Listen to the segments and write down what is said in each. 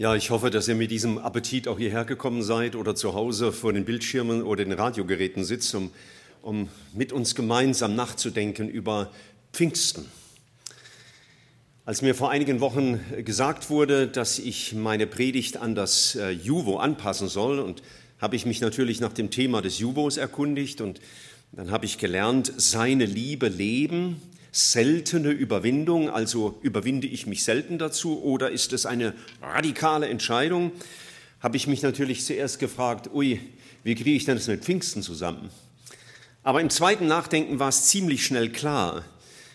Ja, ich hoffe, dass ihr mit diesem Appetit auch hierher gekommen seid oder zu Hause vor den Bildschirmen oder den Radiogeräten sitzt, um, um mit uns gemeinsam nachzudenken über Pfingsten. Als mir vor einigen Wochen gesagt wurde, dass ich meine Predigt an das äh, Juvo anpassen soll, und habe ich mich natürlich nach dem Thema des Juvos erkundigt und dann habe ich gelernt, seine Liebe leben, seltene Überwindung, also überwinde ich mich selten dazu oder ist es eine radikale Entscheidung, habe ich mich natürlich zuerst gefragt, ui, wie kriege ich denn das mit Pfingsten zusammen? Aber im zweiten Nachdenken war es ziemlich schnell klar,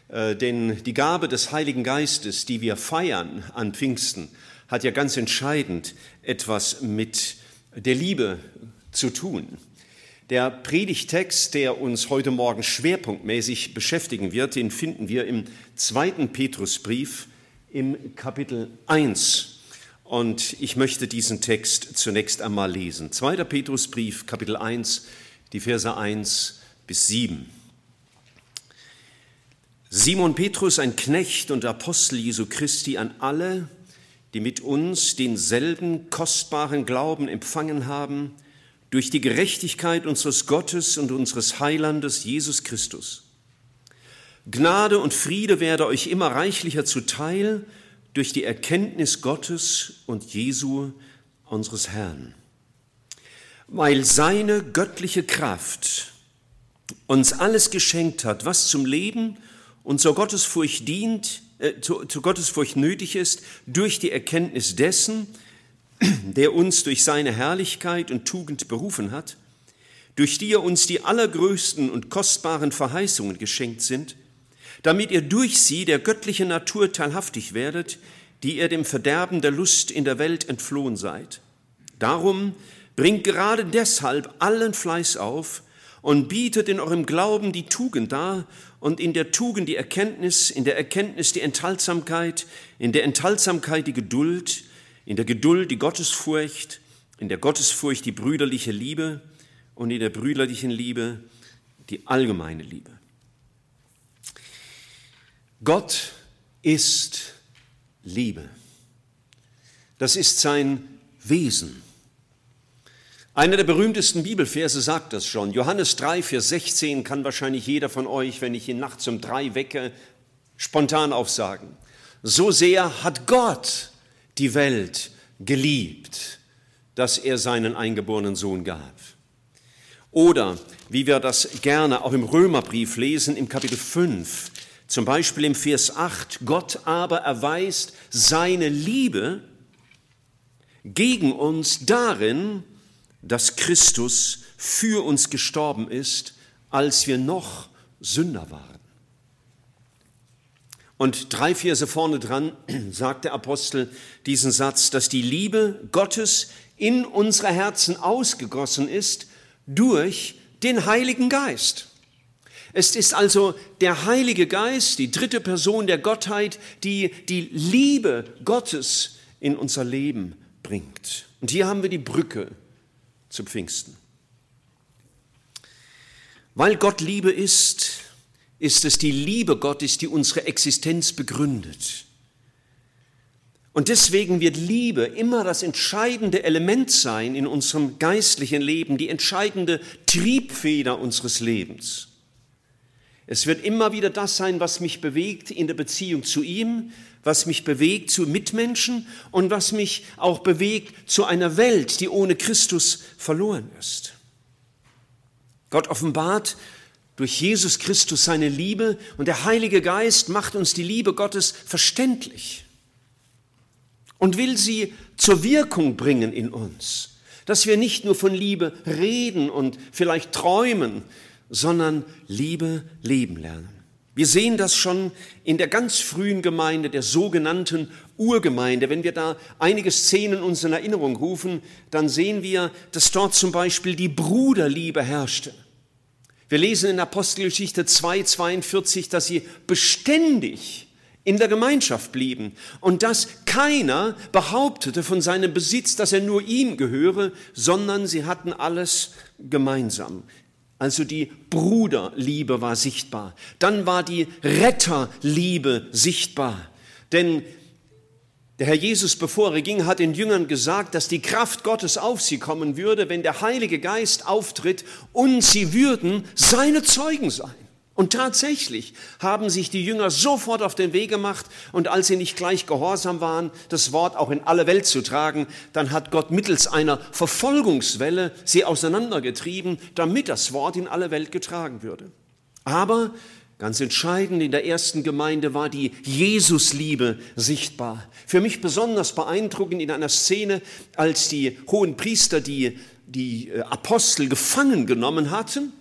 äh, denn die Gabe des Heiligen Geistes, die wir feiern an Pfingsten, hat ja ganz entscheidend etwas mit der Liebe zu tun. Der Predigtext, der uns heute Morgen schwerpunktmäßig beschäftigen wird, den finden wir im zweiten Petrusbrief im Kapitel 1. Und ich möchte diesen Text zunächst einmal lesen. Zweiter Petrusbrief, Kapitel 1, die Verse 1 bis 7. Simon Petrus, ein Knecht und Apostel Jesu Christi an alle, die mit uns denselben kostbaren Glauben empfangen haben, durch die Gerechtigkeit unseres Gottes und unseres Heilandes Jesus Christus. Gnade und Friede werde euch immer reichlicher zuteil durch die Erkenntnis Gottes und Jesu, unseres Herrn. Weil seine göttliche Kraft uns alles geschenkt hat, was zum Leben und zur Gottesfurcht dient, äh, zu, zu Gottesfurcht nötig ist, durch die Erkenntnis dessen, der uns durch seine Herrlichkeit und Tugend berufen hat, durch die er uns die allergrößten und kostbaren Verheißungen geschenkt sind, damit ihr durch sie der göttlichen Natur teilhaftig werdet, die ihr dem Verderben der Lust in der Welt entflohen seid. Darum bringt gerade deshalb allen Fleiß auf und bietet in eurem Glauben die Tugend dar und in der Tugend die Erkenntnis, in der Erkenntnis die Enthaltsamkeit, in der Enthaltsamkeit die Geduld, in der Geduld die Gottesfurcht, in der Gottesfurcht die brüderliche Liebe und in der brüderlichen Liebe die allgemeine Liebe. Gott ist Liebe. Das ist sein Wesen. Einer der berühmtesten Bibelverse sagt das schon. Johannes 3, Vers 16 kann wahrscheinlich jeder von euch, wenn ich ihn nachts um drei wecke, spontan aufsagen. So sehr hat Gott die Welt geliebt, dass er seinen eingeborenen Sohn gab. Oder wie wir das gerne auch im Römerbrief lesen, im Kapitel 5, zum Beispiel im Vers 8, Gott aber erweist seine Liebe gegen uns darin, dass Christus für uns gestorben ist, als wir noch Sünder waren. Und drei Verse vorne dran sagt der Apostel diesen Satz, dass die Liebe Gottes in unsere Herzen ausgegossen ist durch den Heiligen Geist. Es ist also der Heilige Geist, die dritte Person der Gottheit, die die Liebe Gottes in unser Leben bringt. Und hier haben wir die Brücke zu Pfingsten. Weil Gott Liebe ist, ist es die Liebe Gottes, die unsere Existenz begründet. Und deswegen wird Liebe immer das entscheidende Element sein in unserem geistlichen Leben, die entscheidende Triebfeder unseres Lebens. Es wird immer wieder das sein, was mich bewegt in der Beziehung zu ihm, was mich bewegt zu Mitmenschen und was mich auch bewegt zu einer Welt, die ohne Christus verloren ist. Gott offenbart durch Jesus Christus seine Liebe und der Heilige Geist macht uns die Liebe Gottes verständlich und will sie zur Wirkung bringen in uns, dass wir nicht nur von Liebe reden und vielleicht träumen, sondern Liebe leben lernen. Wir sehen das schon in der ganz frühen Gemeinde, der sogenannten Urgemeinde. Wenn wir da einige Szenen uns in Erinnerung rufen, dann sehen wir, dass dort zum Beispiel die Bruderliebe herrschte. Wir lesen in Apostelgeschichte 2, 42, dass sie beständig in der Gemeinschaft blieben und dass keiner behauptete von seinem Besitz, dass er nur ihm gehöre, sondern sie hatten alles gemeinsam. Also die Bruderliebe war sichtbar. Dann war die Retterliebe sichtbar. Denn Der Herr Jesus, bevor er ging, hat den Jüngern gesagt, dass die Kraft Gottes auf sie kommen würde, wenn der Heilige Geist auftritt und sie würden seine Zeugen sein. Und tatsächlich haben sich die Jünger sofort auf den Weg gemacht und als sie nicht gleich gehorsam waren, das Wort auch in alle Welt zu tragen, dann hat Gott mittels einer Verfolgungswelle sie auseinandergetrieben, damit das Wort in alle Welt getragen würde. Aber Ganz entscheidend in der ersten Gemeinde war die Jesusliebe sichtbar. Für mich besonders beeindruckend in einer Szene, als die hohen Priester die, die äh, Apostel gefangen genommen hatten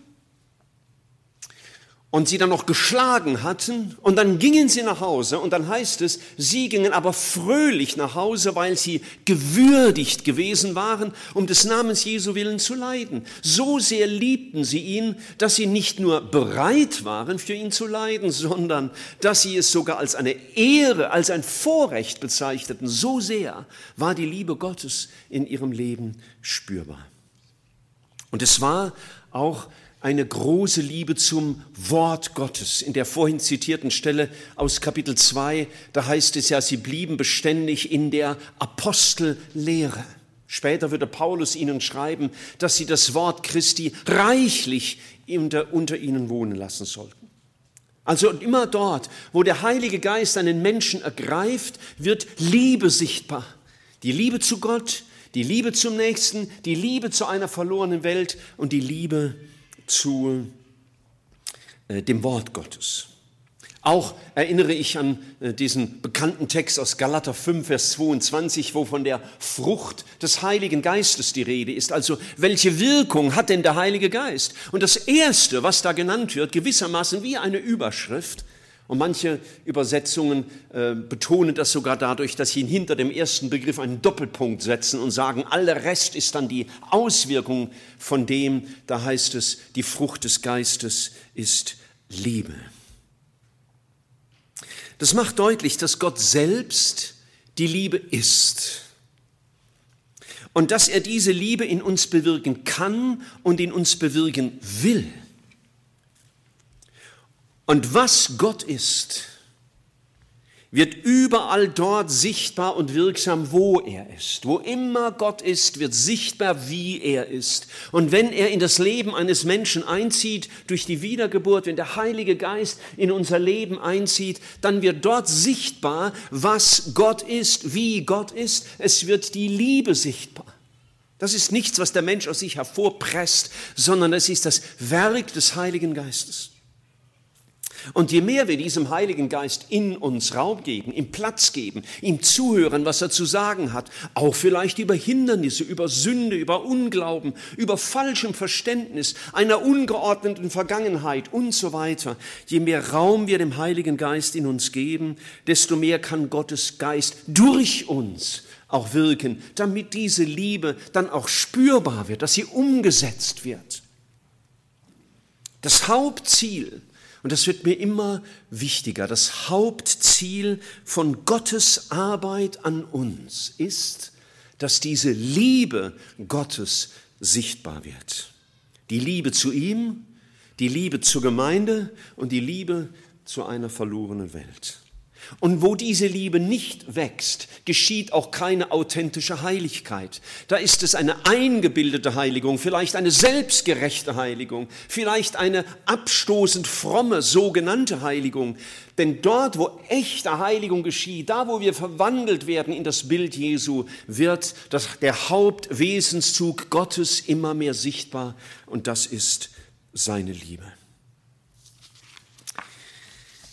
und sie dann noch geschlagen hatten und dann gingen sie nach Hause und dann heißt es, sie gingen aber fröhlich nach Hause, weil sie gewürdigt gewesen waren, um des Namens Jesu willen zu leiden. So sehr liebten sie ihn, dass sie nicht nur bereit waren, für ihn zu leiden, sondern dass sie es sogar als eine Ehre, als ein Vorrecht bezeichneten. So sehr war die Liebe Gottes in ihrem Leben spürbar. Und es war auch eine große Liebe zum Wort Gottes. In der vorhin zitierten Stelle aus Kapitel 2, da heißt es ja, sie blieben beständig in der Apostellehre. Später würde Paulus ihnen schreiben, dass sie das Wort Christi reichlich unter, ihnen wohnen lassen sollten. Also immer dort, wo der Heilige Geist einen Menschen ergreift, wird Liebe sichtbar. Die Liebe zu Gott, die Liebe zum Nächsten, die Liebe zu einer verlorenen Welt und die Liebe zu äh, dem Wort Gottes. Auch erinnere ich an äh, diesen bekannten Text aus Galater 5, Vers 22, wo von der Frucht des Heiligen Geistes die Rede ist. Also welche Wirkung hat denn der Heilige Geist? Und das Erste, was da genannt wird, gewissermaßen wie eine Überschrift, und manche Übersetzungen äh, betonen das sogar dadurch, dass sie hinter dem ersten Begriff einen Doppelpunkt setzen und sagen, aller Rest ist dann die Auswirkung von dem, da heißt es, die Frucht des Geistes ist Liebe. Das macht deutlich, dass Gott selbst die Liebe ist und dass er diese Liebe in uns bewirken kann und in uns bewirken will. Und was Gott ist, wird überall dort sichtbar und wirksam, wo er ist. Wo immer Gott ist, wird sichtbar, wie er ist. Und wenn er in das Leben eines Menschen einzieht, durch die Wiedergeburt, wenn der Heilige Geist in unser Leben einzieht, dann wird dort sichtbar, was Gott ist, wie Gott ist. Es wird die Liebe sichtbar. Das ist nichts, was der Mensch aus sich hervorpresst, sondern es ist das Werk des Heiligen Geistes. Und je mehr wir diesem Heiligen Geist in uns Raum geben, ihm Platz geben, ihm zuhören, was er zu sagen hat, auch vielleicht über Hindernisse, über Sünde, über Unglauben, über falschem Verständnis, einer ungeordneten Vergangenheit und so weiter, je mehr Raum wir dem Heiligen Geist in uns geben, desto mehr kann Gottes Geist durch uns auch wirken, damit diese Liebe dann auch spürbar wird, dass sie umgesetzt wird. Das Hauptziel und das wird mir immer wichtiger. Das Hauptziel von Gottes Arbeit an uns ist, dass diese Liebe Gottes sichtbar wird. Die Liebe zu ihm, die Liebe zur Gemeinde und die Liebe zu einer verlorenen Welt. Und wo diese Liebe nicht wächst, geschieht auch keine authentische Heiligkeit. Da ist es eine eingebildete Heiligung, vielleicht eine selbstgerechte Heiligung, vielleicht eine abstoßend fromme sogenannte Heiligung. Denn dort, wo echte Heiligung geschieht, da, wo wir verwandelt werden in das Bild Jesu, wird das, der Hauptwesenszug Gottes immer mehr sichtbar und das ist seine Liebe.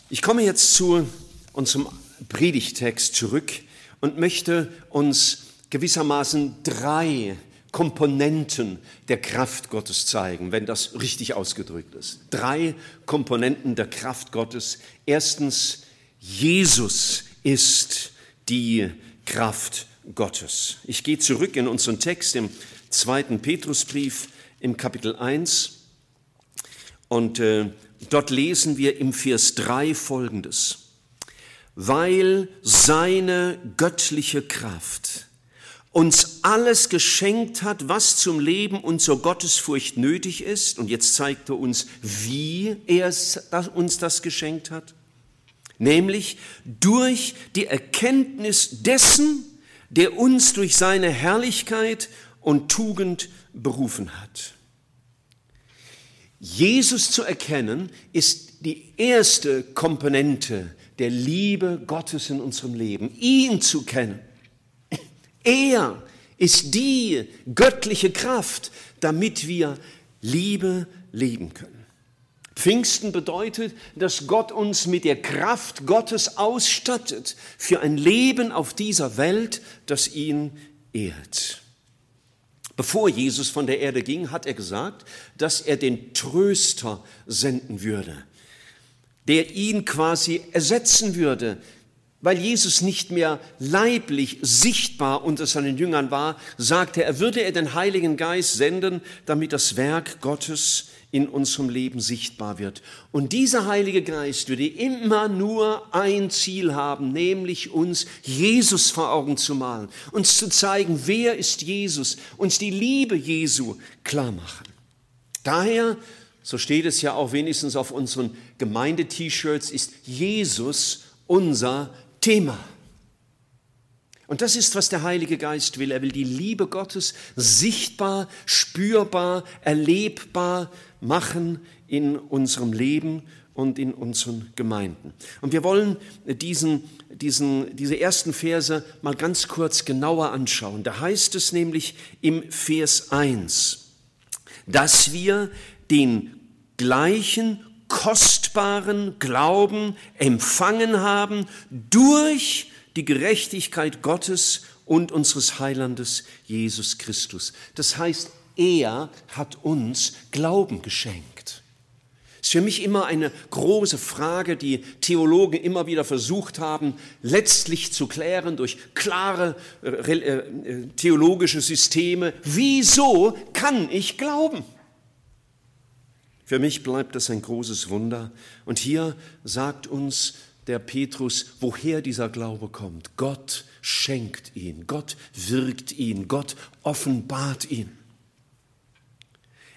Ich komme jetzt zu und zum Predigtext zurück und möchte uns gewissermaßen drei Komponenten der Kraft Gottes zeigen, wenn das richtig ausgedrückt ist. Drei Komponenten der Kraft Gottes. Erstens, Jesus ist die Kraft Gottes. Ich gehe zurück in unseren Text im zweiten Petrusbrief im Kapitel 1 und äh, dort lesen wir im Vers 3 folgendes weil seine göttliche Kraft uns alles geschenkt hat, was zum Leben und zur Gottesfurcht nötig ist. Und jetzt zeigt er uns, wie er uns das geschenkt hat. nämlich durch die Erkenntnis dessen, der uns durch seine Herrlichkeit und Tugend berufen hat. Jesus zu erkennen ist die erste Komponente der Liebe Gottes in unserem Leben. Ihn zu kennen. Er ist die göttliche Kraft, damit wir Liebe leben können. Pfingsten bedeutet, dass Gott uns mit der Kraft Gottes ausstattet für ein Leben auf dieser Welt, das ihn ehrt. Bevor Jesus von der Erde ging, hat er gesagt, dass er den Tröster senden würde, der ihn quasi ersetzen würde, weil Jesus nicht mehr leiblich sichtbar unter seinen Jüngern war, sagte er, würde er den Heiligen Geist senden, damit das Werk Gottes in unserem Leben sichtbar wird. Und dieser Heilige Geist würde immer nur ein Ziel haben, nämlich uns Jesus vor Augen zu malen, uns zu zeigen, wer ist Jesus, uns die Liebe Jesu klar machen. Daher, so steht es ja auch wenigstens auf unseren Gemeinde-T-Shirts, ist Jesus unser Thema. Und das ist, was der Heilige Geist will. Er will die Liebe Gottes sichtbar, spürbar, erlebbar machen in unserem Leben und in unseren Gemeinden. Und wir wollen diesen, diesen, diese ersten Verse mal ganz kurz genauer anschauen. Da heißt es nämlich im Vers 1, dass wir den gleichen kostbaren Glauben empfangen haben durch die Gerechtigkeit Gottes und unseres Heilandes Jesus Christus. Das heißt, er hat uns Glauben geschenkt. Das ist für mich immer eine große Frage, die Theologen immer wieder versucht haben, letztlich zu klären durch klare äh, äh, theologische Systeme. Wieso kann ich glauben? Für mich bleibt das ein großes Wunder. Und hier sagt uns der Petrus, woher dieser Glaube kommt. Gott schenkt ihn, Gott wirkt ihn, Gott offenbart ihn.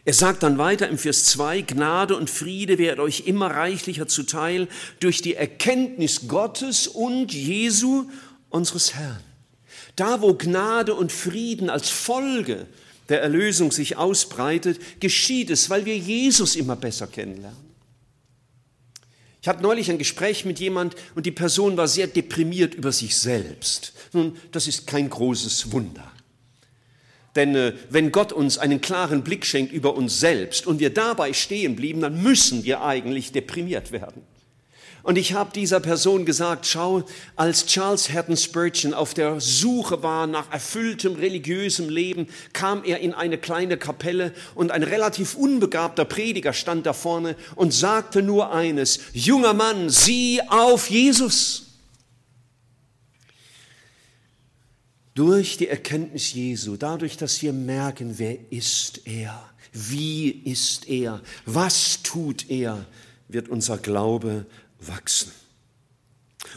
Er sagt dann weiter im Vers 2, Gnade und Friede werden euch immer reichlicher zuteil durch die Erkenntnis Gottes und Jesu, unseres Herrn. Da, wo Gnade und Frieden als Folge der Erlösung sich ausbreitet, geschieht es, weil wir Jesus immer besser kennenlernen. Ich hatte neulich ein Gespräch mit jemand und die Person war sehr deprimiert über sich selbst. Nun, das ist kein großes Wunder. Denn äh, wenn Gott uns einen klaren Blick schenkt über uns selbst und wir dabei stehen blieben, dann müssen wir eigentlich deprimiert werden. Und ich habe dieser Person gesagt, schau, als Charles Haddon Spurgeon auf der Suche war nach erfülltem religiösem Leben, kam er in eine kleine Kapelle und ein relativ unbegabter Prediger stand da vorne und sagte nur eines, junger Mann, sieh auf Jesus. Durch die Erkenntnis Jesu, dadurch, dass wir merken, wer ist er, wie ist er, was tut er, wird unser Glaube wachsen.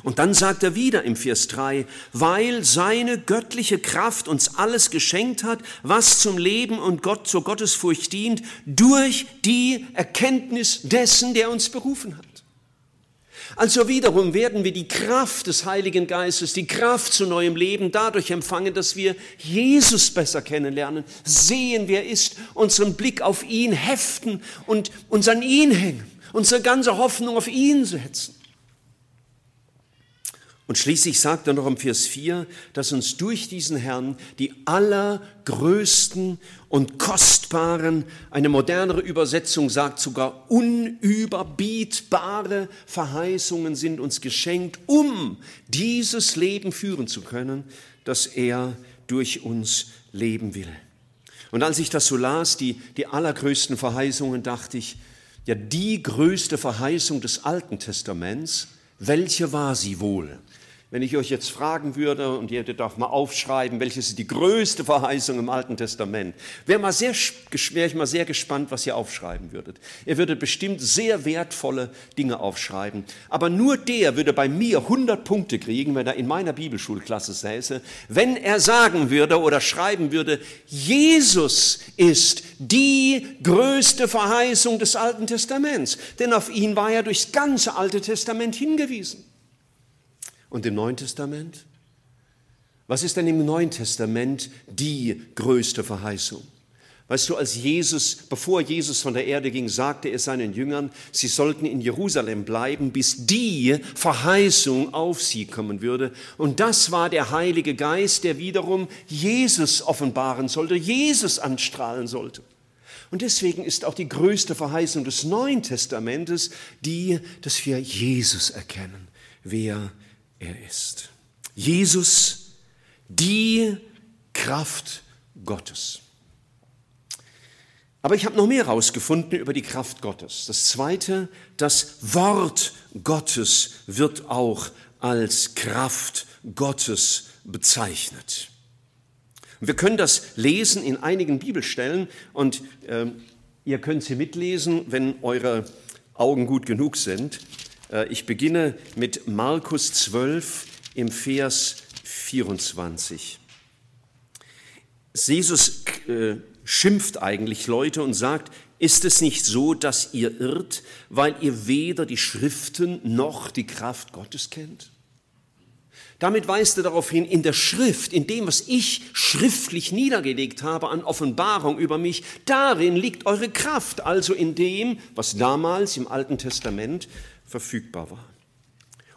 Und dann sagt er wieder im Vers 3, weil seine göttliche Kraft uns alles geschenkt hat, was zum Leben und Gott zur Gottesfurcht dient, durch die Erkenntnis dessen, der uns berufen hat. Also wiederum werden wir die Kraft des Heiligen Geistes, die Kraft zu neuem Leben dadurch empfangen, dass wir Jesus besser kennenlernen, sehen, wer ist, unseren Blick auf ihn heften und uns an ihn hängen unsere ganze Hoffnung auf ihn setzen. Und schließlich sagt er noch im Vers 4, dass uns durch diesen Herrn die allergrößten und kostbaren, eine modernere Übersetzung sagt sogar unüberbietbare Verheißungen sind uns geschenkt, um dieses Leben führen zu können, das er durch uns leben will. Und als ich das so las, die, die allergrößten Verheißungen, dachte ich, ja die größte Verheißung des Alten Testaments, welche war sie wohl? Wenn ich euch jetzt fragen würde, und ihr darf mal aufschreiben, welches ist die größte Verheißung im Alten Testament, wäre mal sehr, wäre ich mal sehr gespannt, was ihr aufschreiben würdet. Ihr würdet bestimmt sehr wertvolle Dinge aufschreiben. Aber nur der würde bei mir 100 Punkte kriegen, wenn er in meiner Bibelschulklasse säße, wenn er sagen würde oder schreiben würde, Jesus ist die größte Verheißung des Alten Testaments. Denn auf ihn war ja durchs ganze Alte Testament hingewiesen. Und im Neuen Testament? Was ist denn im Neuen Testament die größte Verheißung? Weißt du, als Jesus, bevor Jesus von der Erde ging, sagte er seinen Jüngern, sie sollten in Jerusalem bleiben, bis die Verheißung auf sie kommen würde. Und das war der Heilige Geist, der wiederum Jesus offenbaren sollte, Jesus anstrahlen sollte. Und deswegen ist auch die größte Verheißung des Neuen Testamentes die, dass wir Jesus erkennen, wer er ist. Jesus, die Kraft Gottes. Aber ich habe noch mehr herausgefunden über die Kraft Gottes. Das Zweite, das Wort Gottes wird auch als Kraft Gottes bezeichnet. Wir können das lesen in einigen Bibelstellen und äh, ihr könnt sie mitlesen, wenn eure Augen gut genug sind. Äh, ich beginne mit Markus 12 im Vers 24. Jesus äh, schimpft eigentlich Leute und sagt, ist es nicht so, dass ihr irrt, weil ihr weder die Schriften noch die Kraft Gottes kennt? Damit weist er darauf hin, in der Schrift, in dem, was ich schriftlich niedergelegt habe an Offenbarung über mich, darin liegt eure Kraft, also in dem, was damals im Alten Testament verfügbar war.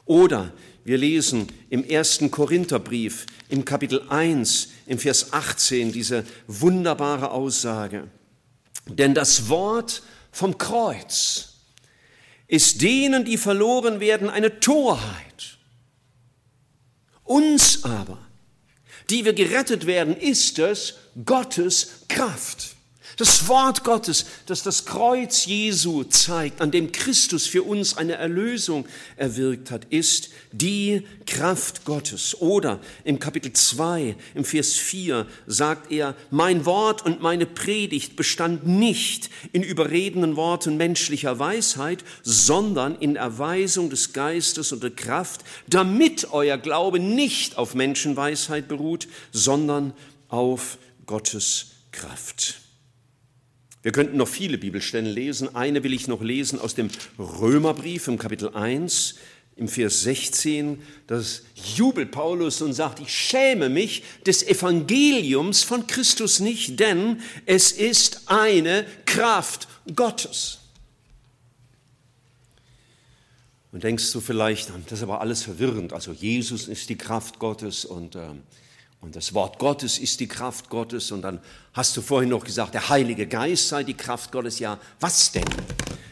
Oder wir lesen im ersten Korintherbrief im Kapitel 1 im Vers 18 diese wunderbare Aussage. Denn das Wort vom Kreuz ist denen, die verloren werden, eine Torheit uns aber, die wir gerettet werden, ist es Gottes Kraft. Das Wort Gottes, das das Kreuz Jesu zeigt, an dem Christus für uns eine Erlösung erwirkt hat, ist die Kraft Gottes. Oder im Kapitel 2, im Vers 4 sagt er, mein Wort und meine Predigt bestand nicht in überredenden Worten menschlicher Weisheit, sondern in Erweisung des Geistes und der Kraft, damit euer Glaube nicht auf Menschenweisheit beruht, sondern auf Gottes Kraft. Wir könnten noch viele Bibelstellen lesen. Eine will ich noch lesen aus dem Römerbrief im Kapitel 1, im Vers 16. Das jubelt Paulus und sagt, ich schäme mich des Evangeliums von Christus nicht, denn es ist eine Kraft Gottes. Und denkst du vielleicht, das ist aber alles verwirrend. Also Jesus ist die Kraft Gottes und äh, und das Wort Gottes ist die Kraft Gottes. Und dann hast du vorhin noch gesagt, der Heilige Geist sei die Kraft Gottes. Ja, was denn?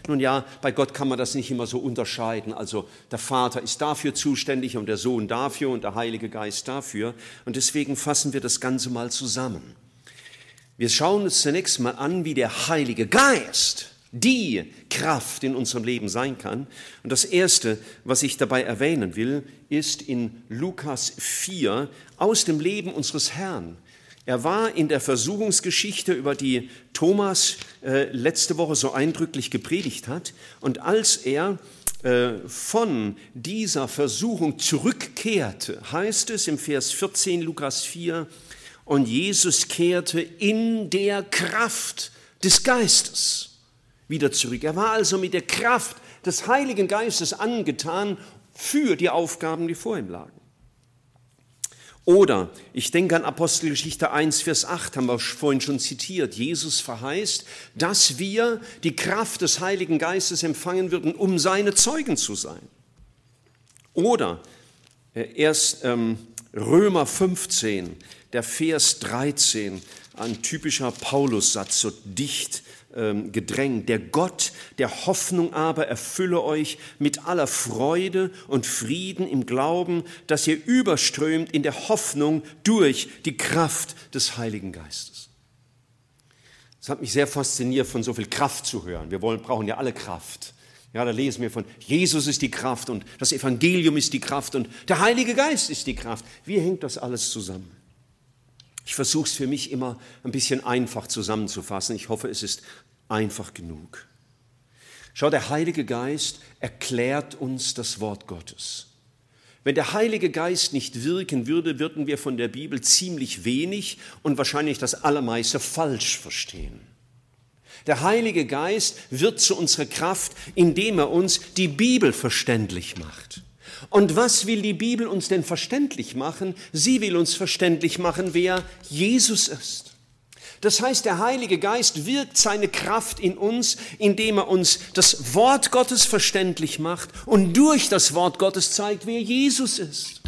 Nun ja, bei Gott kann man das nicht immer so unterscheiden. Also der Vater ist dafür zuständig und der Sohn dafür und der Heilige Geist dafür. Und deswegen fassen wir das Ganze mal zusammen. Wir schauen uns zunächst mal an, wie der Heilige Geist die Kraft in unserem Leben sein kann. Und das Erste, was ich dabei erwähnen will, ist in Lukas 4 aus dem Leben unseres Herrn. Er war in der Versuchungsgeschichte, über die Thomas äh, letzte Woche so eindrücklich gepredigt hat. Und als er äh, von dieser Versuchung zurückkehrte, heißt es im Vers 14 Lukas 4, und Jesus kehrte in der Kraft des Geistes wieder zurück. Er war also mit der Kraft des Heiligen Geistes angetan für die Aufgaben, die vor ihm lagen. Oder ich denke an Apostelgeschichte 1, Vers 8, haben wir vorhin schon zitiert. Jesus verheißt, dass wir die Kraft des Heiligen Geistes empfangen würden, um seine Zeugen zu sein. Oder äh, erst ähm, Römer 15, der Vers 13, ein typischer Paulussatz, so dicht ähm, gedrängt. Der Gott der Hoffnung aber erfülle euch mit aller Freude und Frieden im Glauben, dass ihr überströmt in der Hoffnung durch die Kraft des Heiligen Geistes. Es hat mich sehr fasziniert, von so viel Kraft zu hören. Wir wollen, brauchen ja alle Kraft. Ja, da lesen wir von Jesus ist die Kraft und das Evangelium ist die Kraft und der Heilige Geist ist die Kraft. Wie hängt das alles zusammen? Ich versuche es für mich immer ein bisschen einfach zusammenzufassen. Ich hoffe, es ist einfach genug. Schau, der Heilige Geist erklärt uns das Wort Gottes. Wenn der Heilige Geist nicht wirken würde, würden wir von der Bibel ziemlich wenig und wahrscheinlich das Allermeiste falsch verstehen. Der Heilige Geist wird zu unserer Kraft, indem er uns die Bibel verständlich macht. Und was will die Bibel uns denn verständlich machen? Sie will uns verständlich machen, wer Jesus ist. Das heißt, der Heilige Geist wirkt seine Kraft in uns, indem er uns das Wort Gottes verständlich macht und durch das Wort Gottes zeigt, wer Jesus ist.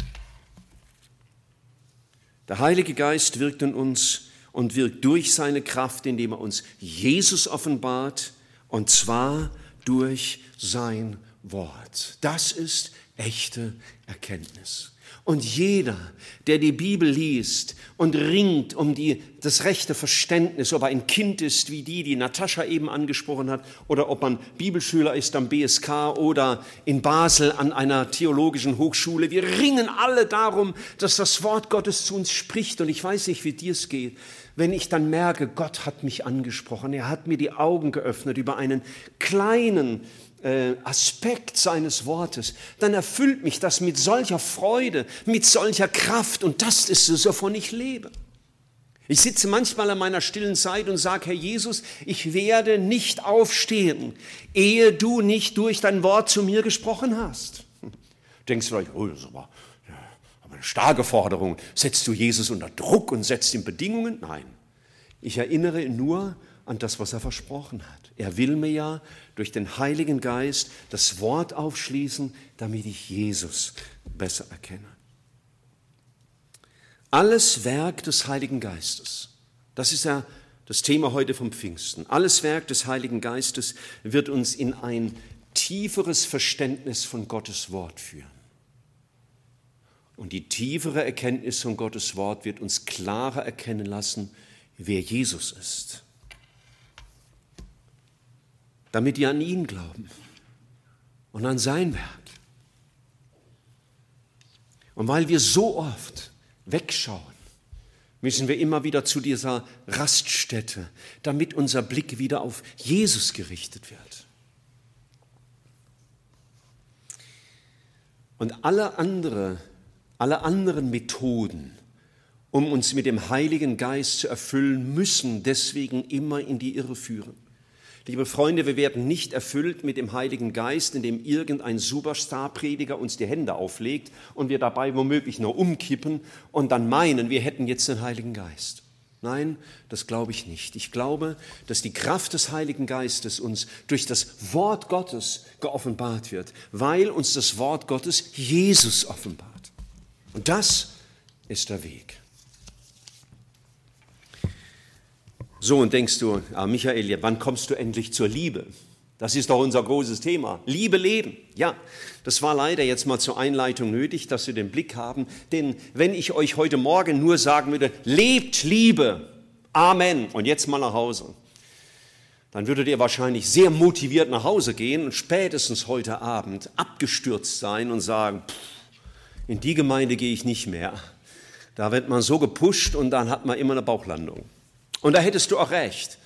Der Heilige Geist wirkt in uns und wirkt durch seine Kraft, indem er uns Jesus offenbart, und zwar durch sein Wort. Das ist echte Erkenntnis. Und jeder, der die Bibel liest und ringt um die, das rechte Verständnis, ob er ein Kind ist, wie die, die Natascha eben angesprochen hat, oder ob man Bibelschüler ist am BSK oder in Basel an einer theologischen Hochschule, wir ringen alle darum, dass das Wort Gottes zu uns spricht. Und ich weiß nicht, wie dir es geht, wenn ich dann merke, Gott hat mich angesprochen, er hat mir die Augen geöffnet über einen kleinen, Aspekt seines Wortes, dann erfüllt mich das mit solcher Freude, mit solcher Kraft und das ist es, wovon ich lebe. Ich sitze manchmal an meiner stillen Zeit und sage, Herr Jesus, ich werde nicht aufstehen, ehe du nicht durch dein Wort zu mir gesprochen hast. Denkst du vielleicht, oh, das ist aber, aber eine starke Forderung. Setzt du Jesus unter Druck und setzt ihm Bedingungen? Nein. Ich erinnere nur an das, was er versprochen hat. Er will mir ja durch den Heiligen Geist das Wort aufschließen, damit ich Jesus besser erkenne. Alles Werk des Heiligen Geistes, das ist ja das Thema heute vom Pfingsten, alles Werk des Heiligen Geistes wird uns in ein tieferes Verständnis von Gottes Wort führen. Und die tiefere Erkenntnis von Gottes Wort wird uns klarer erkennen lassen, wer Jesus ist damit die an ihn glauben und an sein Werk. Und weil wir so oft wegschauen, müssen wir immer wieder zu dieser Raststätte, damit unser Blick wieder auf Jesus gerichtet wird. Und alle, andere, alle anderen Methoden, um uns mit dem Heiligen Geist zu erfüllen, müssen deswegen immer in die Irre führen. Liebe Freunde, wir werden nicht erfüllt mit dem Heiligen Geist, indem irgendein Superstar-Prediger uns die Hände auflegt und wir dabei womöglich nur umkippen und dann meinen, wir hätten jetzt den Heiligen Geist. Nein, das glaube ich nicht. Ich glaube, dass die Kraft des Heiligen Geistes uns durch das Wort Gottes geoffenbart wird, weil uns das Wort Gottes Jesus offenbart. Und das ist der Weg. So, und denkst du, ah, Michael, wann kommst du endlich zur Liebe? Das ist doch unser großes Thema. Liebe leben. Ja, das war leider jetzt mal zur Einleitung nötig, dass wir den Blick haben. Denn wenn ich euch heute Morgen nur sagen würde, lebt Liebe, Amen, und jetzt mal nach Hause, dann würdet ihr wahrscheinlich sehr motiviert nach Hause gehen und spätestens heute Abend abgestürzt sein und sagen, pff, in die Gemeinde gehe ich nicht mehr. Da wird man so gepusht und dann hat man immer eine Bauchlandung. Und da hättest du auch recht,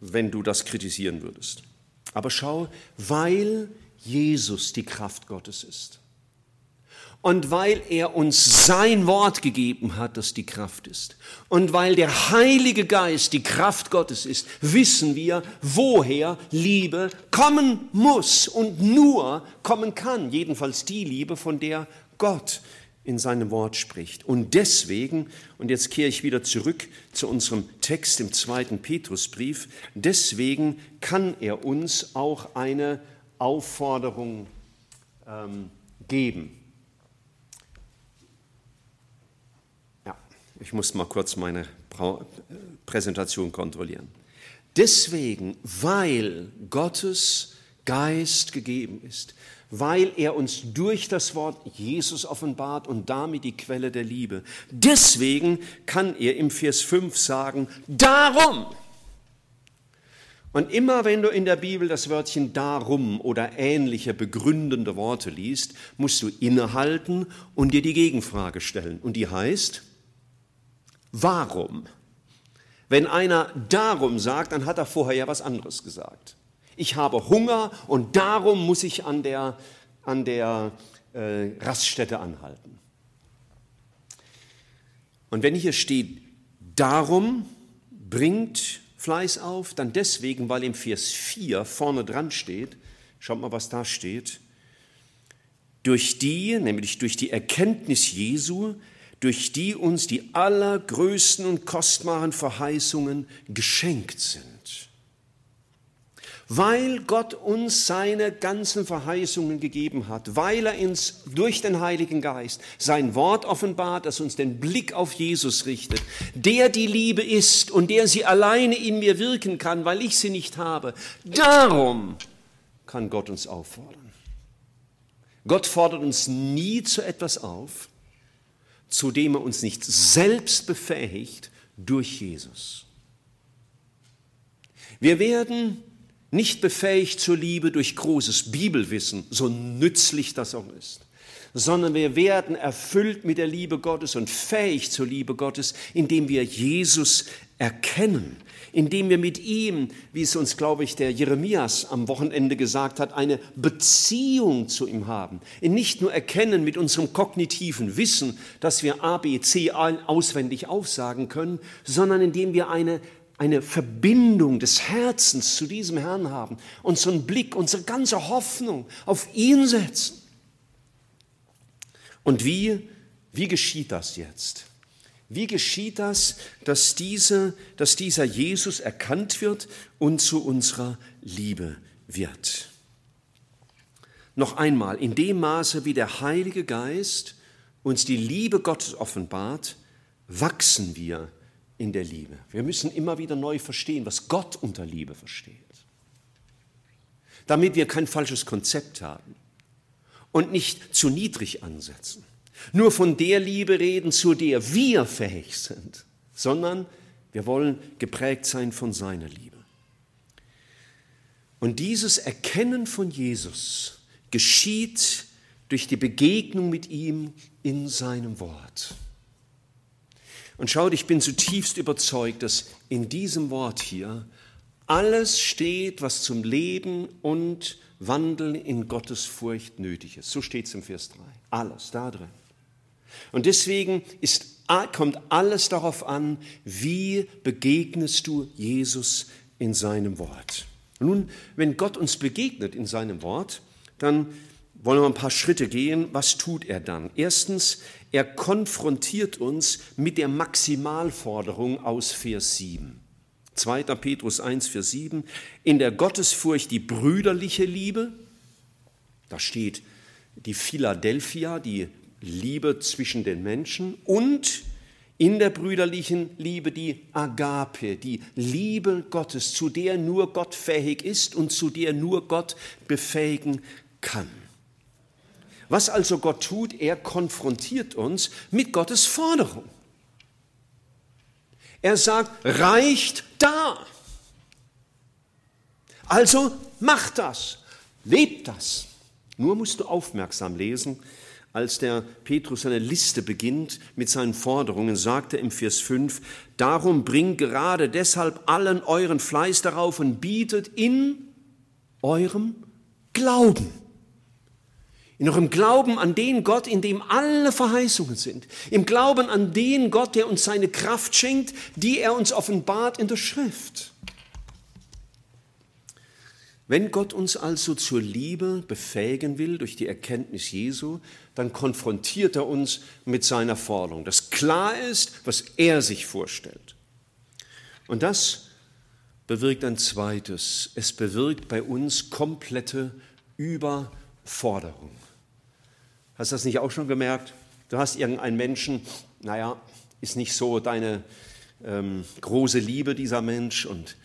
wenn du das kritisieren würdest. Aber schau, weil Jesus die Kraft Gottes ist und weil er uns sein Wort gegeben hat, das die Kraft ist und weil der Heilige Geist die Kraft Gottes ist, wissen wir, woher Liebe kommen muss und nur kommen kann. Jedenfalls die Liebe, von der Gott in seinem Wort spricht. Und deswegen, und jetzt kehre ich wieder zurück zu unserem Text im zweiten Petrusbrief, deswegen kann er uns auch eine Aufforderung ähm, geben. Ja, ich muss mal kurz meine Präsentation kontrollieren. Deswegen, weil Gottes Geist gegeben ist, weil er uns durch das Wort Jesus offenbart und damit die Quelle der Liebe. Deswegen kann er im Vers 5 sagen, darum. Und immer wenn du in der Bibel das Wörtchen darum oder ähnliche begründende Worte liest, musst du innehalten und dir die Gegenfrage stellen. Und die heißt, warum? Wenn einer darum sagt, dann hat er vorher ja was anderes gesagt ich habe Hunger und darum muss ich an der, an der äh, Raststätte anhalten. Und wenn hier steht, darum bringt Fleiß auf, dann deswegen, weil im Vers 4 vorne dran steht, schaut mal, was da steht, durch die, nämlich durch die Erkenntnis Jesu, durch die uns die allergrößten und kostbaren Verheißungen geschenkt sind weil Gott uns seine ganzen Verheißungen gegeben hat, weil er uns durch den Heiligen Geist sein Wort offenbart, das uns den Blick auf Jesus richtet, der die Liebe ist und der sie alleine in mir wirken kann, weil ich sie nicht habe. Darum kann Gott uns auffordern. Gott fordert uns nie zu etwas auf, zu dem er uns nicht selbst befähigt durch Jesus. Wir werden nicht befähigt zur Liebe durch großes Bibelwissen, so nützlich das auch ist, sondern wir werden erfüllt mit der Liebe Gottes und fähig zur Liebe Gottes, indem wir Jesus erkennen, indem wir mit ihm, wie es uns, glaube ich, der Jeremias am Wochenende gesagt hat, eine Beziehung zu ihm haben. Ihn nicht nur erkennen mit unserem kognitiven Wissen, dass wir A, B, C auswendig aufsagen können, sondern indem wir eine eine Verbindung des Herzens zu diesem Herrn haben, unseren Blick, unsere ganze Hoffnung auf ihn setzen. Und wie, wie geschieht das jetzt? Wie geschieht das, dass, diese, dass dieser Jesus erkannt wird und zu unserer Liebe wird? Noch einmal, in dem Maße, wie der Heilige Geist uns die Liebe Gottes offenbart, wachsen wir in der Liebe. Wir müssen immer wieder neu verstehen, was Gott unter Liebe versteht. Damit wir kein falsches Konzept haben und nicht zu niedrig ansetzen. Nur von der Liebe reden, zu der wir fähig sind, sondern wir wollen geprägt sein von seiner Liebe. Und dieses Erkennen von Jesus geschieht durch die Begegnung mit ihm in seinem Wort. Und schaut, ich bin zutiefst überzeugt, dass in diesem Wort hier alles steht, was zum Leben und Wandeln in Gottes Furcht nötig ist. So steht es im Vers 3. Alles da drin. Und deswegen ist, kommt alles darauf an, wie begegnest du Jesus in seinem Wort. Nun, wenn Gott uns begegnet in seinem Wort, dann wollen wir ein paar Schritte gehen. Was tut er dann? Erstens, er konfrontiert uns mit der Maximalforderung aus Vers 7. 2. Petrus 1, Vers 7. In der Gottesfurcht die brüderliche Liebe. Da steht die Philadelphia, die Liebe zwischen den Menschen. Und in der brüderlichen Liebe die Agape, die Liebe Gottes, zu der nur Gott fähig ist und zu der nur Gott befähigen kann. Was also Gott tut, er konfrontiert uns mit Gottes Forderung. Er sagt, reicht da. Also mach das, lebt das. Nur musst du aufmerksam lesen. Als der Petrus seine Liste beginnt mit seinen Forderungen, sagt er im Vers 5, darum bringt gerade deshalb allen euren Fleiß darauf und bietet in eurem Glauben in eurem Glauben an den Gott, in dem alle Verheißungen sind. Im Glauben an den Gott, der uns seine Kraft schenkt, die er uns offenbart in der Schrift. Wenn Gott uns also zur Liebe befähigen will durch die Erkenntnis Jesu, dann konfrontiert er uns mit seiner Forderung, dass klar ist, was er sich vorstellt. Und das bewirkt ein zweites. Es bewirkt bei uns komplette Überforderung. Hast du das nicht auch schon gemerkt? Du hast irgendeinen Menschen, naja, ist nicht so deine ähm, große Liebe dieser Mensch und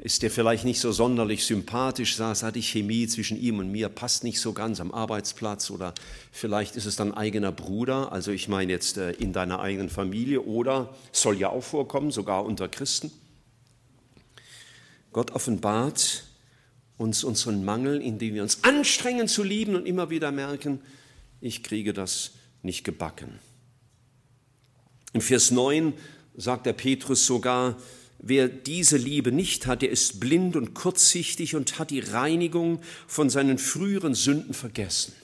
ist dir vielleicht nicht so sonderlich sympathisch, sagst, hat die Chemie zwischen ihm und mir passt nicht so ganz am Arbeitsplatz oder vielleicht ist es dein eigener Bruder, also ich meine jetzt äh, in deiner eigenen Familie oder soll ja auch vorkommen, sogar unter Christen. Gott offenbart uns unseren Mangel, indem wir uns anstrengen zu lieben und immer wieder merken, ich kriege das nicht gebacken. Im Vers 9 sagt der Petrus sogar, wer diese Liebe nicht hat, der ist blind und kurzsichtig und hat die Reinigung von seinen früheren Sünden vergessen.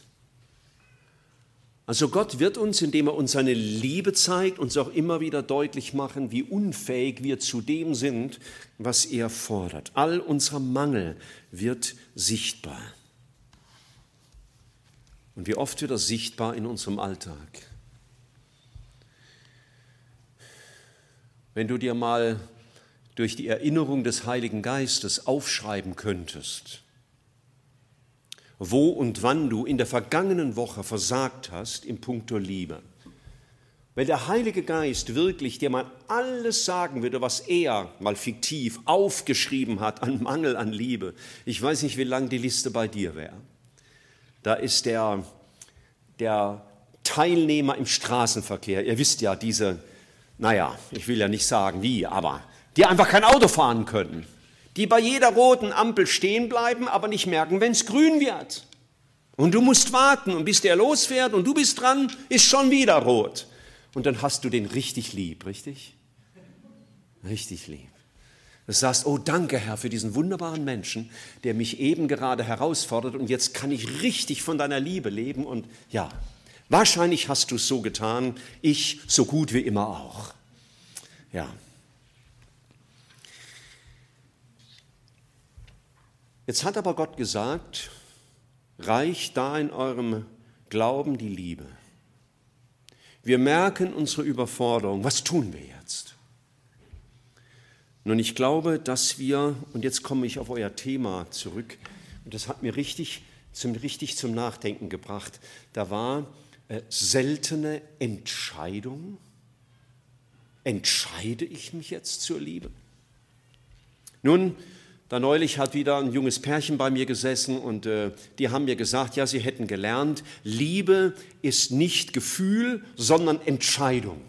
Also Gott wird uns, indem er uns seine Liebe zeigt, uns auch immer wieder deutlich machen, wie unfähig wir zu dem sind, was er fordert. All unser Mangel wird sichtbar. Und wie oft wird das sichtbar in unserem Alltag? Wenn du dir mal durch die Erinnerung des Heiligen Geistes aufschreiben könntest, wo und wann du in der vergangenen Woche versagt hast im Punkto Liebe. Wenn der Heilige Geist wirklich dir mal alles sagen würde, was er mal fiktiv aufgeschrieben hat an Mangel an Liebe, ich weiß nicht, wie lang die Liste bei dir wäre. Da ist der, der Teilnehmer im Straßenverkehr, ihr wisst ja, diese, naja, ich will ja nicht sagen wie, aber die einfach kein Auto fahren können die bei jeder roten Ampel stehen bleiben, aber nicht merken, wenn es grün wird. Und du musst warten und bis der losfährt und du bist dran, ist schon wieder rot. Und dann hast du den richtig lieb, richtig? Richtig lieb. Du sagst, oh danke Herr für diesen wunderbaren Menschen, der mich eben gerade herausfordert und jetzt kann ich richtig von deiner Liebe leben und ja, wahrscheinlich hast du es so getan, ich so gut wie immer auch. Ja, Jetzt hat aber Gott gesagt, reicht da in eurem Glauben die Liebe. Wir merken unsere Überforderung. Was tun wir jetzt? Nun, ich glaube, dass wir, und jetzt komme ich auf euer Thema zurück, und das hat mir richtig zum, richtig zum Nachdenken gebracht. Da war äh, seltene Entscheidung. Entscheide ich mich jetzt zur Liebe? Nun, da neulich hat wieder ein junges Pärchen bei mir gesessen und äh, die haben mir gesagt, ja, sie hätten gelernt, Liebe ist nicht Gefühl, sondern Entscheidung.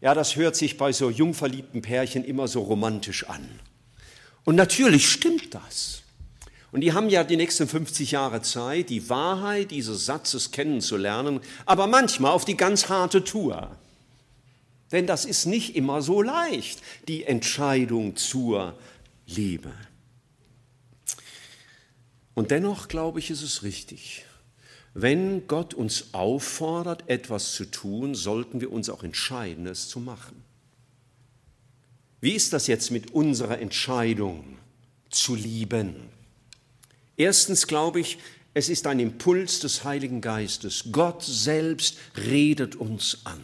Ja, das hört sich bei so jungverliebten Pärchen immer so romantisch an. Und natürlich stimmt das. Und die haben ja die nächsten 50 Jahre Zeit, die Wahrheit dieses Satzes kennenzulernen, aber manchmal auf die ganz harte Tour. Denn das ist nicht immer so leicht, die Entscheidung zur Liebe. Und dennoch glaube ich, ist es richtig. Wenn Gott uns auffordert, etwas zu tun, sollten wir uns auch entscheiden, es zu machen. Wie ist das jetzt mit unserer Entscheidung zu lieben? Erstens glaube ich, es ist ein Impuls des Heiligen Geistes. Gott selbst redet uns an.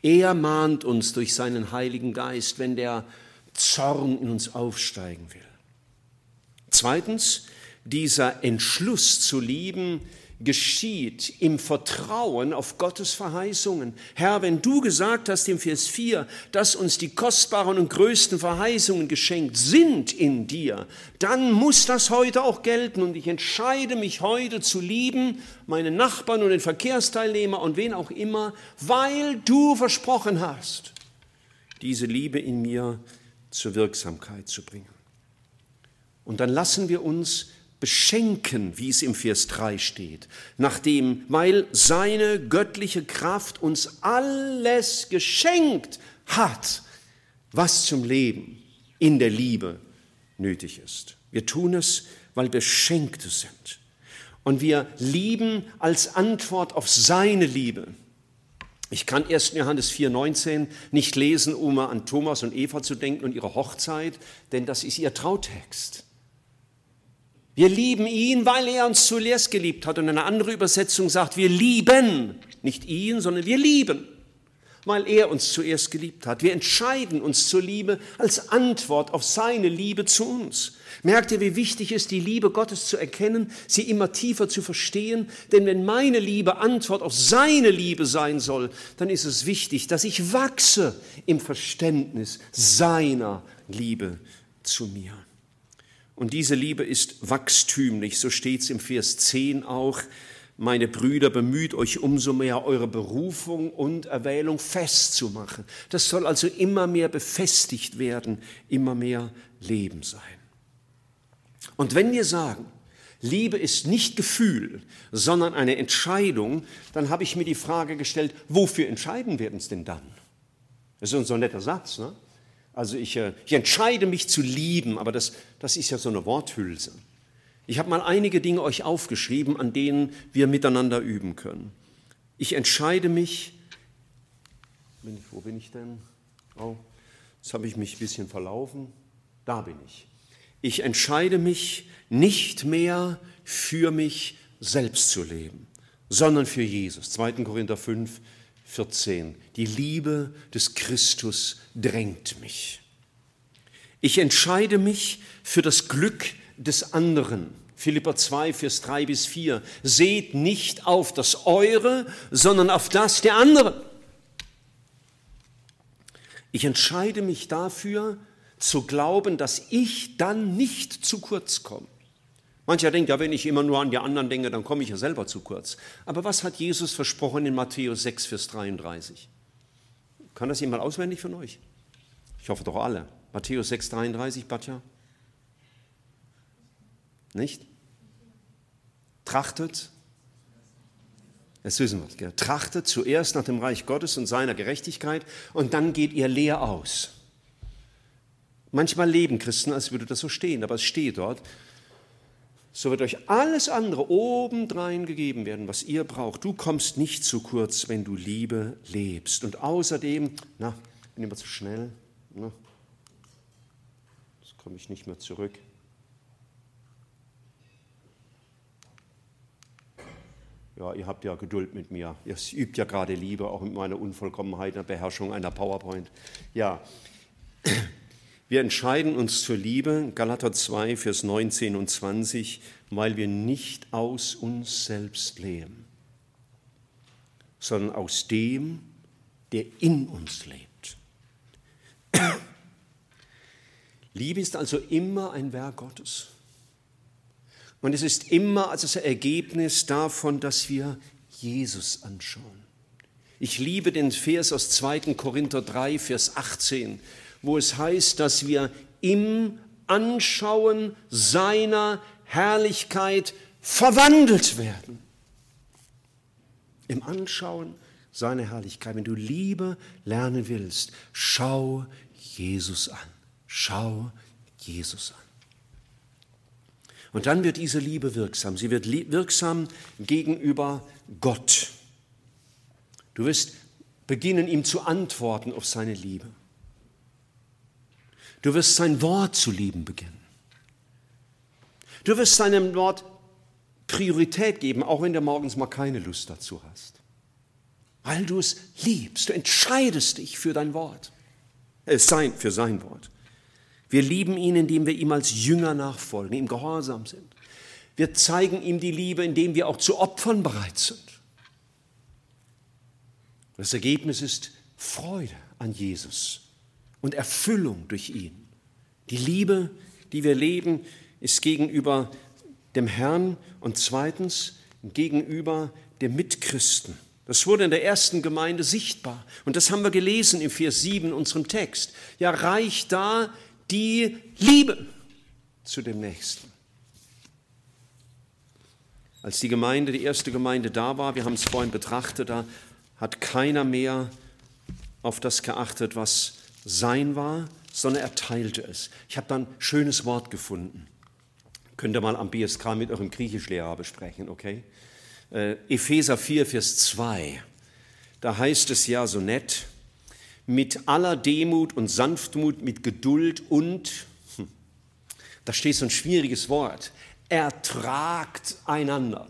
Er mahnt uns durch seinen Heiligen Geist, wenn der Zorn in uns aufsteigen will. Zweitens, dieser Entschluss zu lieben geschieht im Vertrauen auf Gottes Verheißungen. Herr, wenn du gesagt hast im Vers 4, dass uns die kostbaren und größten Verheißungen geschenkt sind in dir, dann muss das heute auch gelten und ich entscheide mich heute zu lieben, meine Nachbarn und den Verkehrsteilnehmer und wen auch immer, weil du versprochen hast, diese Liebe in mir zur Wirksamkeit zu bringen. Und dann lassen wir uns beschenken, wie es im Vers 3 steht, nachdem, weil seine göttliche Kraft uns alles geschenkt hat, was zum Leben in der Liebe nötig ist. Wir tun es, weil wir Beschenkte sind. Und wir lieben als Antwort auf seine Liebe. Ich kann 1. Johannes 4,19 nicht lesen, um an Thomas und Eva zu denken und ihre Hochzeit, denn das ist ihr Trautext. Wir lieben ihn, weil er uns zuerst geliebt hat. Und eine andere Übersetzung sagt, wir lieben nicht ihn, sondern wir lieben, weil er uns zuerst geliebt hat. Wir entscheiden uns zur Liebe als Antwort auf seine Liebe zu uns. Merkt ihr, wie wichtig es ist, die Liebe Gottes zu erkennen, sie immer tiefer zu verstehen? Denn wenn meine Liebe Antwort auf seine Liebe sein soll, dann ist es wichtig, dass ich wachse im Verständnis seiner Liebe zu mir. Und diese Liebe ist wachstümlich, so steht es im Vers 10 auch. Meine Brüder, bemüht euch umso mehr, eure Berufung und Erwählung festzumachen. Das soll also immer mehr befestigt werden, immer mehr Leben sein. Und wenn wir sagen, Liebe ist nicht Gefühl, sondern eine Entscheidung, dann habe ich mir die Frage gestellt, wofür entscheiden wir uns denn dann? Das ist so ein netter Satz, ne? Also ich, äh, ich entscheide mich zu lieben, aber das, das ist ja so eine Worthülse. Ich habe mal einige Dinge euch aufgeschrieben, an denen wir miteinander üben können. Ich entscheide mich, wo bin ich denn? Oh, jetzt habe ich mich ein bisschen verlaufen. Da bin ich. Ich entscheide mich nicht mehr für mich selbst zu leben, sondern für Jesus. 2. Korinther 5, 14. Die Liebe des Christus drängt mich. Ich entscheide mich für das Glück des anderen. Philippa 2, Vers 3 bis 4. Seht nicht auf das Eure, sondern auf das der anderen. Ich entscheide mich dafür, zu glauben, dass ich dann nicht zu kurz komme. Mancher denkt, ja, wenn ich immer nur an die anderen denke, dann komme ich ja selber zu kurz. Aber was hat Jesus versprochen in Matthäus 6, Vers 33? Kann das jemand auswendig von euch? Ich hoffe doch alle. Matthäus 6, 33, Batja? Nicht? Trachtet, das wissen wir, trachtet zuerst nach dem Reich Gottes und seiner Gerechtigkeit und dann geht ihr leer aus. Manchmal leben Christen, als würde das so stehen, aber es steht dort, so wird euch alles andere obendrein gegeben werden, was ihr braucht. Du kommst nicht zu kurz, wenn du Liebe lebst. Und außerdem, na, bin immer zu schnell, na, jetzt komme ich nicht mehr zurück. Ja, ihr habt ja Geduld mit mir. Ihr übt ja gerade Liebe, auch mit meiner Unvollkommenheit und Beherrschung einer PowerPoint. Ja, wir entscheiden uns zur Liebe, Galater 2, Vers 19 und 20, weil wir nicht aus uns selbst leben, sondern aus dem, der in uns lebt. Liebe ist also immer ein Werk Gottes. Und es ist immer als das Ergebnis davon, dass wir Jesus anschauen. Ich liebe den Vers aus 2. Korinther 3, Vers 18 wo es heißt, dass wir im Anschauen seiner Herrlichkeit verwandelt werden. Im Anschauen seiner Herrlichkeit. Wenn du Liebe lernen willst, schau Jesus an. Schau Jesus an. Und dann wird diese Liebe wirksam. Sie wird wirksam gegenüber Gott. Du wirst beginnen, ihm zu antworten auf seine Liebe. Du wirst sein Wort zu lieben beginnen. Du wirst seinem Wort Priorität geben, auch wenn du morgens mal keine Lust dazu hast. Weil du es liebst. Du entscheidest dich für dein Wort. Äh, sein, für sein Wort. Wir lieben ihn, indem wir ihm als Jünger nachfolgen, ihm gehorsam sind. Wir zeigen ihm die Liebe, indem wir auch zu Opfern bereit sind. Das Ergebnis ist Freude an Jesus und Erfüllung durch ihn. Die Liebe, die wir leben, ist gegenüber dem Herrn und zweitens gegenüber den Mitchristen. Das wurde in der ersten Gemeinde sichtbar. Und das haben wir gelesen im Vers 7 unserem Text. Ja, reicht da die Liebe zu dem Nächsten. Als die Gemeinde, die erste Gemeinde da war, wir haben es vorhin betrachtet, da hat keiner mehr auf das geachtet, was sein war, sondern er teilte es. Ich habe dann ein schönes Wort gefunden. Könnt ihr mal am BSK mit eurem Griechischlehrer besprechen, okay? Äh, Epheser 4, Vers 2. Da heißt es ja so nett, mit aller Demut und Sanftmut, mit Geduld und, hm, da steht so ein schwieriges Wort, ertragt einander.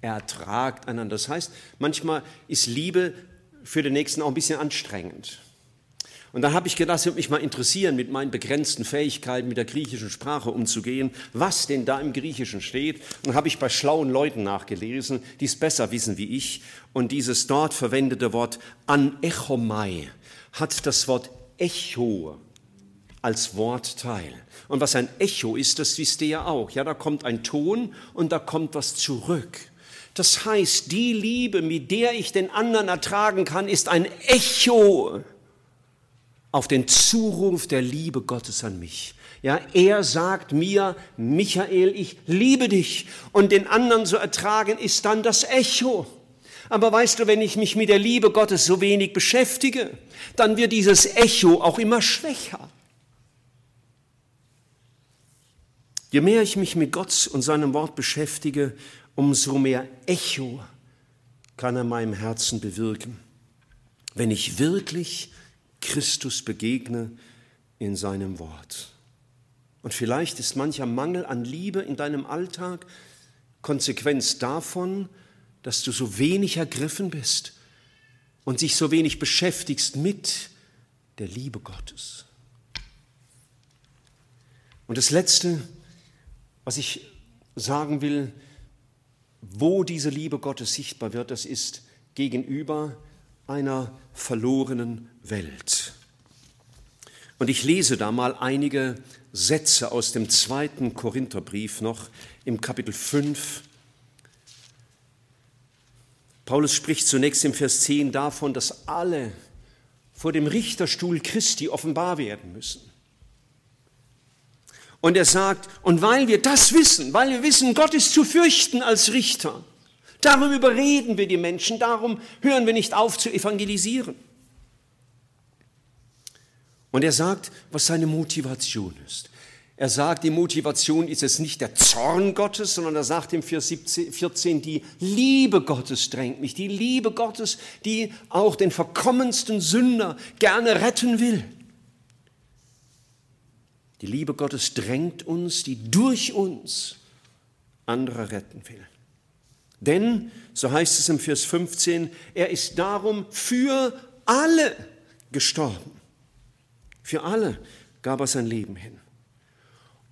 Ertragt einander. Das heißt, manchmal ist Liebe für den Nächsten auch ein bisschen anstrengend. Und dann habe ich gedacht, es würde mich mal interessieren, mit meinen begrenzten Fähigkeiten mit der griechischen Sprache umzugehen, was denn da im Griechischen steht. Und habe ich bei schlauen Leuten nachgelesen, die es besser wissen wie ich. Und dieses dort verwendete Wort anechomai hat das Wort Echo als Wortteil. Und was ein Echo ist, das wisst ihr ja auch. Ja, da kommt ein Ton und da kommt was zurück. Das heißt, die Liebe, mit der ich den anderen ertragen kann, ist ein Echo auf den Zuruf der Liebe Gottes an mich. Ja, er sagt mir, Michael, ich liebe dich. Und den anderen zu ertragen ist dann das Echo. Aber weißt du, wenn ich mich mit der Liebe Gottes so wenig beschäftige, dann wird dieses Echo auch immer schwächer. Je mehr ich mich mit Gott und seinem Wort beschäftige, umso mehr Echo kann er meinem Herzen bewirken. Wenn ich wirklich Christus begegne in seinem Wort. Und vielleicht ist mancher Mangel an Liebe in deinem Alltag, Konsequenz davon, dass du so wenig ergriffen bist und sich so wenig beschäftigst mit der Liebe Gottes. Und das Letzte, was ich sagen will, wo diese Liebe Gottes sichtbar wird, das ist gegenüber einer verlorenen Welt. Und ich lese da mal einige Sätze aus dem zweiten Korintherbrief noch im Kapitel 5. Paulus spricht zunächst im Vers 10 davon, dass alle vor dem Richterstuhl Christi offenbar werden müssen. Und er sagt, und weil wir das wissen, weil wir wissen, Gott ist zu fürchten als Richter, darum überreden wir die Menschen, darum hören wir nicht auf zu evangelisieren. Und er sagt, was seine Motivation ist. Er sagt, die Motivation ist jetzt nicht der Zorn Gottes, sondern er sagt im Vers 14, die Liebe Gottes drängt mich, die Liebe Gottes, die auch den verkommensten Sünder gerne retten will. Die Liebe Gottes drängt uns, die durch uns andere retten will. Denn, so heißt es im Vers 15, er ist darum für alle gestorben. Für alle gab er sein Leben hin.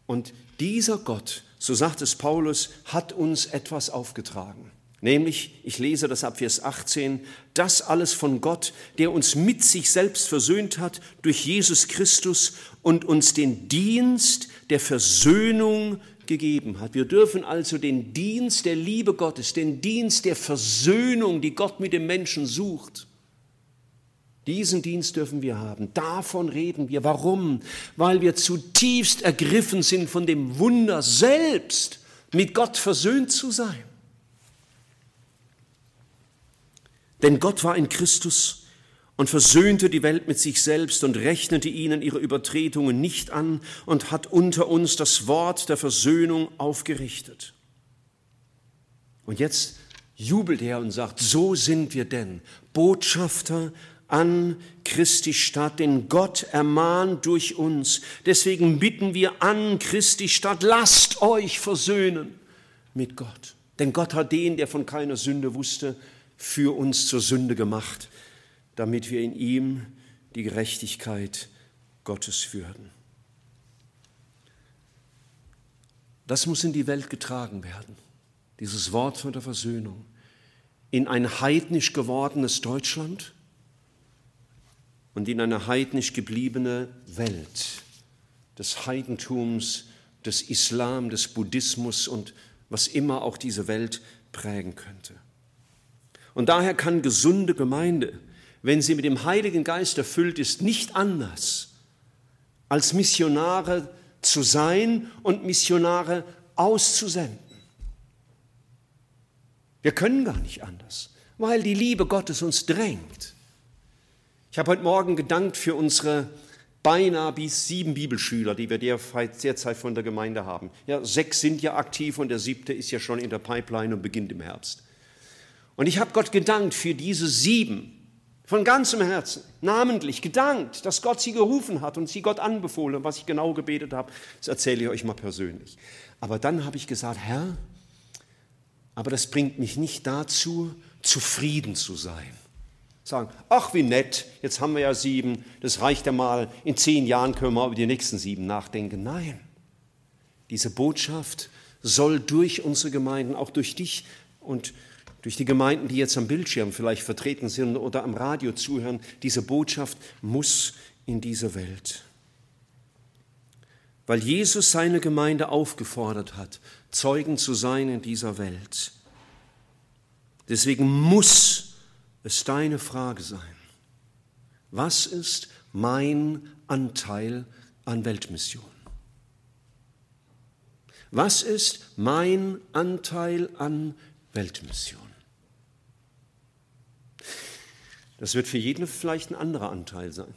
Und dieser Gott, so sagt es Paulus, hat uns etwas aufgetragen. Nämlich, ich lese das ab Vers 18, das alles von Gott, der uns mit sich selbst versöhnt hat durch Jesus Christus und uns den Dienst der Versöhnung gegeben hat. Wir dürfen also den Dienst der Liebe Gottes, den Dienst der Versöhnung, die Gott mit dem Menschen sucht, diesen Dienst dürfen wir haben. Davon reden wir. Warum? Weil wir zutiefst ergriffen sind von dem Wunder selbst, mit Gott versöhnt zu sein. Denn Gott war in Christus und versöhnte die Welt mit sich selbst und rechnete ihnen ihre Übertretungen nicht an und hat unter uns das Wort der Versöhnung aufgerichtet. Und jetzt jubelt er und sagt, so sind wir denn Botschafter an Christi Stadt, denn Gott ermahnt durch uns. Deswegen bitten wir an Christi Stadt, lasst euch versöhnen mit Gott. Denn Gott hat den, der von keiner Sünde wusste, für uns zur Sünde gemacht, damit wir in ihm die Gerechtigkeit Gottes würden. Das muss in die Welt getragen werden, dieses Wort von der Versöhnung, in ein heidnisch gewordenes Deutschland, und in eine heidnisch gebliebene Welt des Heidentums, des Islam, des Buddhismus und was immer auch diese Welt prägen könnte. Und daher kann gesunde Gemeinde, wenn sie mit dem Heiligen Geist erfüllt ist, nicht anders als Missionare zu sein und Missionare auszusenden. Wir können gar nicht anders, weil die Liebe Gottes uns drängt. Ich habe heute Morgen gedankt für unsere beinahe bis sieben Bibelschüler, die wir derzeit von der Gemeinde haben. Ja, sechs sind ja aktiv und der siebte ist ja schon in der Pipeline und beginnt im Herbst. Und ich habe Gott gedankt für diese sieben, von ganzem Herzen, namentlich gedankt, dass Gott sie gerufen hat und sie Gott anbefohlen. Was ich genau gebetet habe, das erzähle ich euch mal persönlich. Aber dann habe ich gesagt, Herr, aber das bringt mich nicht dazu, zufrieden zu sein sagen, ach wie nett, jetzt haben wir ja sieben, das reicht ja mal, in zehn Jahren können wir über die nächsten sieben nachdenken. Nein, diese Botschaft soll durch unsere Gemeinden, auch durch dich und durch die Gemeinden, die jetzt am Bildschirm vielleicht vertreten sind oder am Radio zuhören, diese Botschaft muss in diese Welt. Weil Jesus seine Gemeinde aufgefordert hat, Zeugen zu sein in dieser Welt. Deswegen muss es deine Frage sein. Was ist mein Anteil an Weltmission? Was ist mein Anteil an Weltmission? Das wird für jeden vielleicht ein anderer Anteil sein,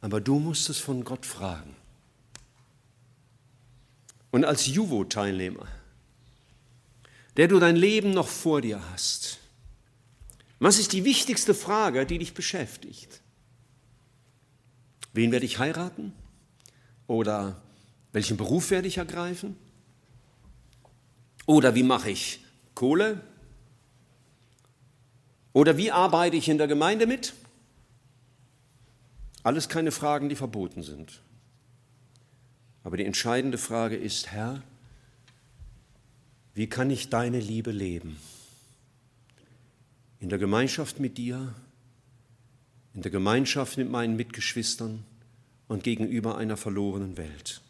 aber du musst es von Gott fragen. Und als Juvo-Teilnehmer, der du dein Leben noch vor dir hast, was ist die wichtigste Frage, die dich beschäftigt? Wen werde ich heiraten? Oder welchen Beruf werde ich ergreifen? Oder wie mache ich Kohle? Oder wie arbeite ich in der Gemeinde mit? Alles keine Fragen, die verboten sind. Aber die entscheidende Frage ist, Herr, wie kann ich deine Liebe leben? In der Gemeinschaft mit dir, in der Gemeinschaft mit meinen Mitgeschwistern und gegenüber einer verlorenen Welt.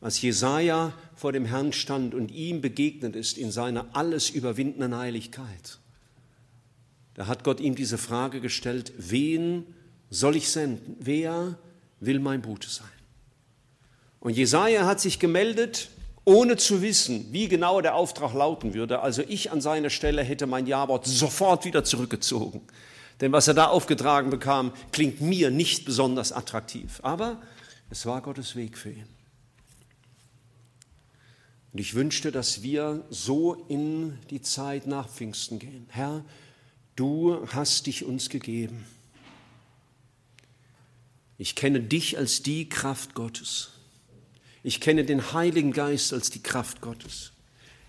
Als Jesaja vor dem Herrn stand und ihm begegnet ist in seiner alles überwindenden Heiligkeit, da hat Gott ihm diese Frage gestellt, wen soll ich senden? Wer will mein Bote sein? Und Jesaja hat sich gemeldet, ohne zu wissen, wie genau der Auftrag lauten würde. Also ich an seiner Stelle hätte mein Jawort sofort wieder zurückgezogen. Denn was er da aufgetragen bekam, klingt mir nicht besonders attraktiv. Aber es war Gottes Weg für ihn. Und ich wünschte, dass wir so in die Zeit nach Pfingsten gehen. Herr, du hast dich uns gegeben. Ich kenne dich als die Kraft Gottes. Ich kenne den Heiligen Geist als die Kraft Gottes.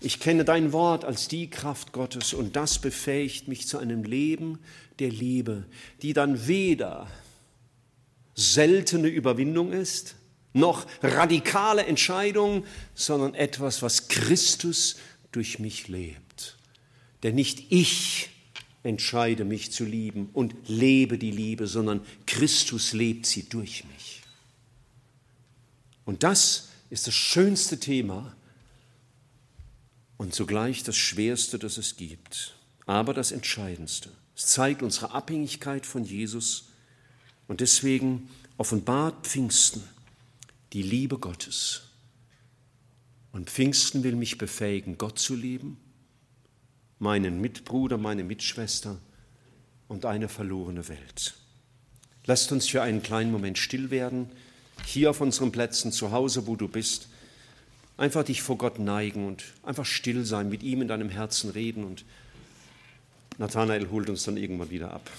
Ich kenne dein Wort als die Kraft Gottes und das befähigt mich zu einem Leben der Liebe, die dann weder seltene Überwindung ist, noch radikale Entscheidung, sondern etwas, was Christus durch mich lebt. Denn nicht ich entscheide mich zu lieben und lebe die Liebe, sondern Christus lebt sie durch mich. Und das ist das schönste Thema und zugleich das schwerste, das es gibt, aber das entscheidendste. Es zeigt unsere Abhängigkeit von Jesus und deswegen offenbart Pfingsten die Liebe Gottes. Und Pfingsten will mich befähigen, Gott zu lieben, meinen Mitbruder, meine Mitschwester und eine verlorene Welt. Lasst uns für einen kleinen Moment still werden hier auf unseren Plätzen, zu Hause, wo du bist, einfach dich vor Gott neigen und einfach still sein, mit ihm in deinem Herzen reden und Nathanael holt uns dann irgendwann wieder ab.